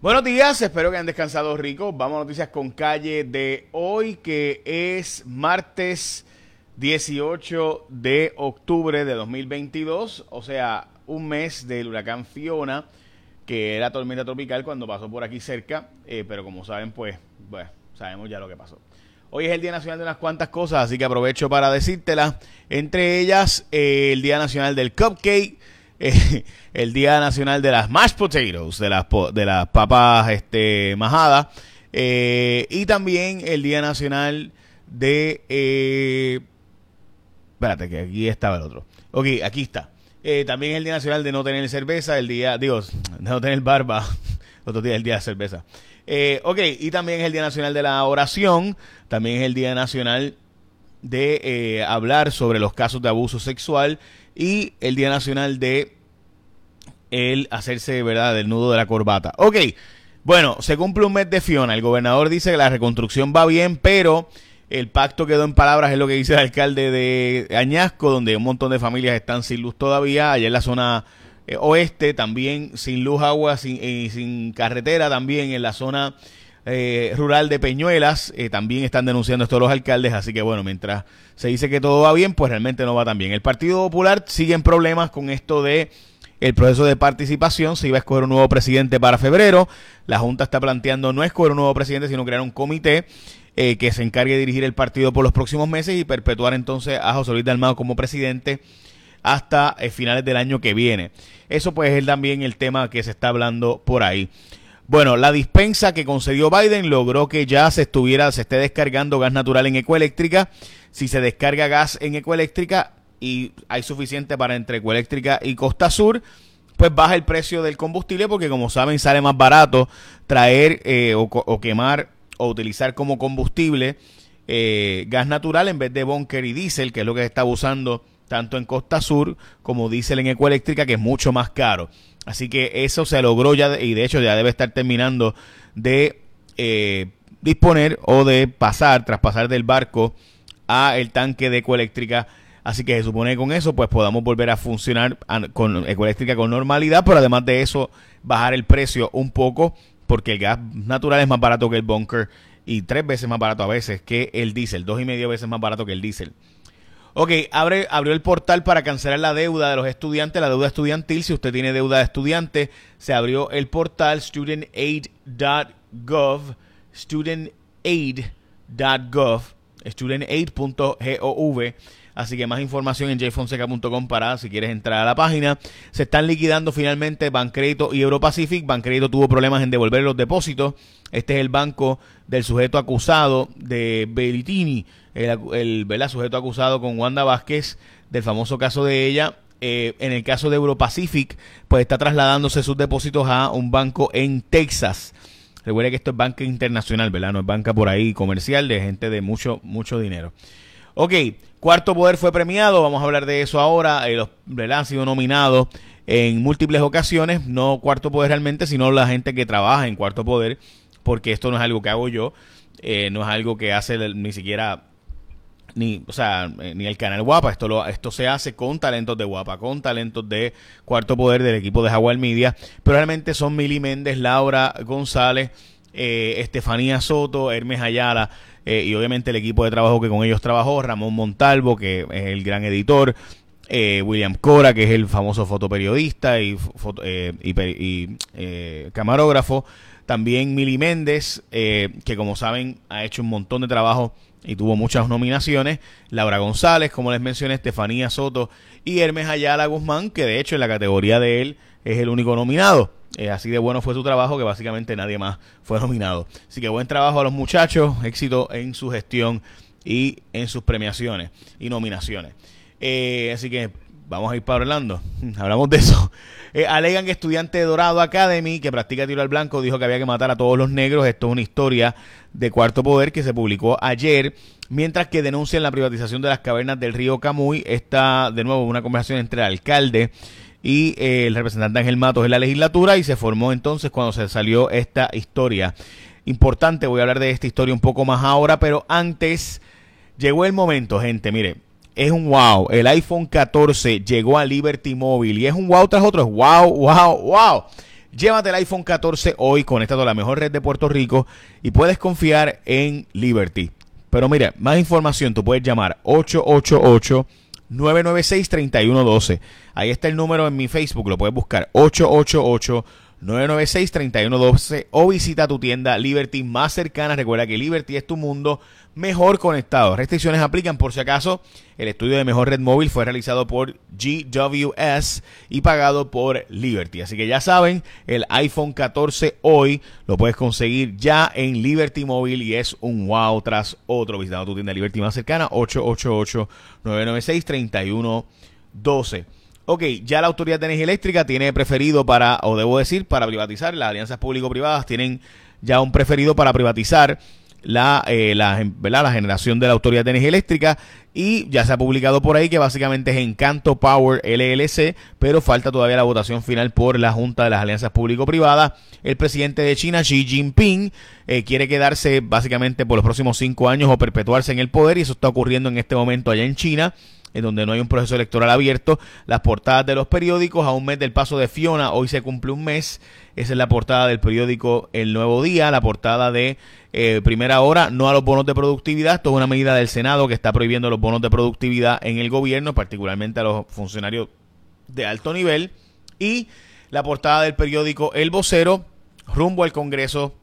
Buenos días, espero que hayan descansado rico. Vamos a noticias con calle de hoy, que es martes 18 de octubre de 2022, o sea, un mes del huracán Fiona, que era tormenta tropical cuando pasó por aquí cerca, eh, pero como saben, pues, bueno, sabemos ya lo que pasó. Hoy es el Día Nacional de unas cuantas cosas, así que aprovecho para decírtelas. Entre ellas, eh, el Día Nacional del Cupcake, eh, el Día Nacional de las Mashed Potatoes, de las, de las papas este, majadas, eh, y también el Día Nacional de... espérate, que aquí estaba el otro. Ok, aquí está. también es el Día Nacional de no tener cerveza, el día, digo, de no tener barba. Otro día el Día de Cerveza. Eh, ok, y también es el Día Nacional de la Oración, también es el Día Nacional de eh, hablar sobre los casos de abuso sexual y el Día Nacional de el hacerse, ¿verdad?, del nudo de la corbata. Ok, bueno, se cumple un mes de Fiona. El gobernador dice que la reconstrucción va bien, pero el pacto quedó en palabras, es lo que dice el alcalde de Añasco, donde un montón de familias están sin luz todavía. Allá en la zona eh, oeste, también sin luz, agua, sin, eh, sin carretera, también en la zona eh, rural de Peñuelas, también están denunciando esto los alcaldes, así que bueno, mientras se dice que todo va bien, pues realmente no va tan bien. El Partido Popular sigue en problemas con esto de el proceso de participación, se iba a escoger un nuevo presidente para febrero, la Junta está planteando no escoger un nuevo presidente, sino crear un comité que se encargue de dirigir el partido por los próximos meses y perpetuar entonces a José Luis Dalmado como presidente hasta eh, finales del año que viene. Eso pues es también el tema que se está hablando por ahí. Bueno, la dispensa que concedió Biden logró que ya se estuviera, se esté descargando gas natural en ecoeléctrica. Si se descarga gas en ecoeléctrica y hay suficiente para entre ecoeléctrica y Costa Sur, pues baja el precio del combustible porque como saben sale más barato traer eh, o, quemar o utilizar como combustible eh, gas natural en vez de bunker y diésel, que es lo que se está usando tanto en Costa Sur como diésel en Ecoeléctrica, que es mucho más caro. Así que eso se logró ya y de hecho ya debe estar terminando de eh, disponer o de pasar, traspasar del barco a el tanque de Ecoeléctrica. Así que se supone que con eso pues podamos volver a funcionar con Ecoeléctrica con normalidad, pero además de eso bajar el precio un poco porque el gas natural es más barato que el bunker y tres veces más barato a veces que el diésel, dos y medio veces más barato que el diésel. Ok, abre, abrió el portal para cancelar la deuda de los estudiantes, la deuda estudiantil. Si usted tiene deuda de estudiante, se abrió el portal studentaid.gov, studentaid.gov, studentaid.gov. Así que más información en jfonseca.com para si quieres entrar a la página. Se están liquidando finalmente Bancrédito y Europacific. Bancrédito tuvo problemas en devolver los depósitos. Este es el banco del sujeto acusado de Belitini el, el sujeto acusado con Wanda Vázquez del famoso caso de ella. Eh, en el caso de Europacific, pues está trasladándose sus depósitos a un banco en Texas. Recuerde que esto es banca internacional, ¿verdad? No es banca por ahí comercial de gente de mucho, mucho dinero. Ok, Cuarto Poder fue premiado, vamos a hablar de eso ahora. Eh, los, ¿verdad? Han sido nominados en múltiples ocasiones, no Cuarto Poder realmente, sino la gente que trabaja en Cuarto Poder, porque esto no es algo que hago yo, eh, no es algo que hace ni siquiera ni, o sea, eh, ni el canal Guapa. Esto, lo, esto se hace con talentos de Guapa, con talentos de Cuarto Poder del equipo de Jaguar Media. Pero realmente son Mili Méndez, Laura González, eh, Estefanía Soto, Hermes Ayala eh, y obviamente el equipo de trabajo que con ellos trabajó, Ramón Montalvo, que es el gran editor. William Cora, que es el famoso fotoperiodista y, y, camarógrafo. También Mili Méndez, que como saben ha hecho un montón de trabajo y tuvo muchas nominaciones. Laura González, como les mencioné, Estefanía Soto y Hermes Ayala Guzmán, que de hecho en la categoría de él es el único nominado. Eh, así de bueno fue su trabajo que básicamente nadie más fue nominado. Así que buen trabajo a los muchachos, éxito en su gestión y en sus premiaciones y nominaciones. Eh, así que vamos a ir para Orlando. Hablamos de eso. Eh, alegan que estudiante de Dorado Academy, que practica tiro al blanco, dijo que había que matar a todos los negros. Esto es una historia de Cuarto Poder que se publicó ayer. Mientras que denuncian la privatización de las cavernas del río Camuy. Está de nuevo una conversación entre el alcalde y eh, el representante Ángel Matos en la legislatura. Y se formó entonces cuando se salió esta historia. Importante, voy a hablar de esta historia un poco más ahora, pero antes llegó el momento, gente. Mire, es un wow. El iPhone 14 llegó a Liberty Mobile y es un wow tras otro. Es wow, wow, wow. Llévate el iPhone 14 hoy, conectado a la mejor red de Puerto Rico y puedes confiar en Liberty. Pero mira, más información, tú puedes llamar 888 996-3112. Ahí está el número en mi Facebook, lo puedes buscar 888 996-3112 o visita tu tienda Liberty más cercana. Recuerda que Liberty es tu mundo mejor conectado. Restricciones aplican por si acaso. El estudio de mejor red móvil fue realizado por GWS y pagado por Liberty. Así que ya saben, el iPhone 14 hoy lo puedes conseguir ya en Liberty Móvil y es un wow tras otro. Visitando tu tienda Liberty más cercana 888 996 3112 ok, ya la Autoridad de Energía Eléctrica tiene preferido para, o debo decir, para privatizar, las alianzas público-privadas tienen ya un preferido para privatizar la, eh, la, la generación de la Autoridad de Energía Eléctrica y ya se ha publicado por ahí que básicamente es Encanto Power LLC, pero falta todavía la votación final por la Junta de las Alianzas Público-Privadas. El presidente de China, Xi Jinping, eh, quiere quedarse básicamente por los próximos cinco años o perpetuarse en el poder y eso está ocurriendo en este momento allá en China en donde no hay un proceso electoral abierto, las portadas de los periódicos a un mes del paso de Fiona, hoy se cumple un mes, esa es la portada del periódico El Nuevo Día, la portada de eh, Primera Hora, no a los bonos de productividad, esto es una medida del Senado que está prohibiendo los bonos de productividad en el gobierno, particularmente a los funcionarios de alto nivel, y la portada del periódico El Vocero, rumbo al Congreso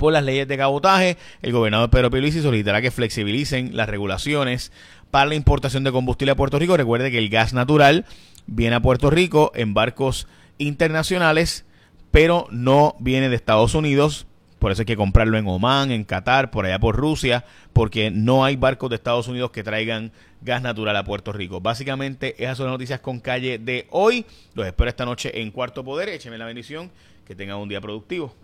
por las leyes de cabotaje, el gobernador Pedro Pierluisi solicitará que flexibilicen las regulaciones para la importación de combustible a Puerto Rico. Recuerde que el gas natural viene a Puerto Rico en barcos internacionales, pero no viene de Estados Unidos. Por eso hay que comprarlo en Oman, en Qatar, por allá por Rusia, porque no hay barcos de Estados Unidos que traigan gas natural a Puerto Rico. Básicamente, esas son las noticias con calle de hoy. Los espero esta noche en Cuarto Poder. Écheme la bendición. Que tengan un día productivo.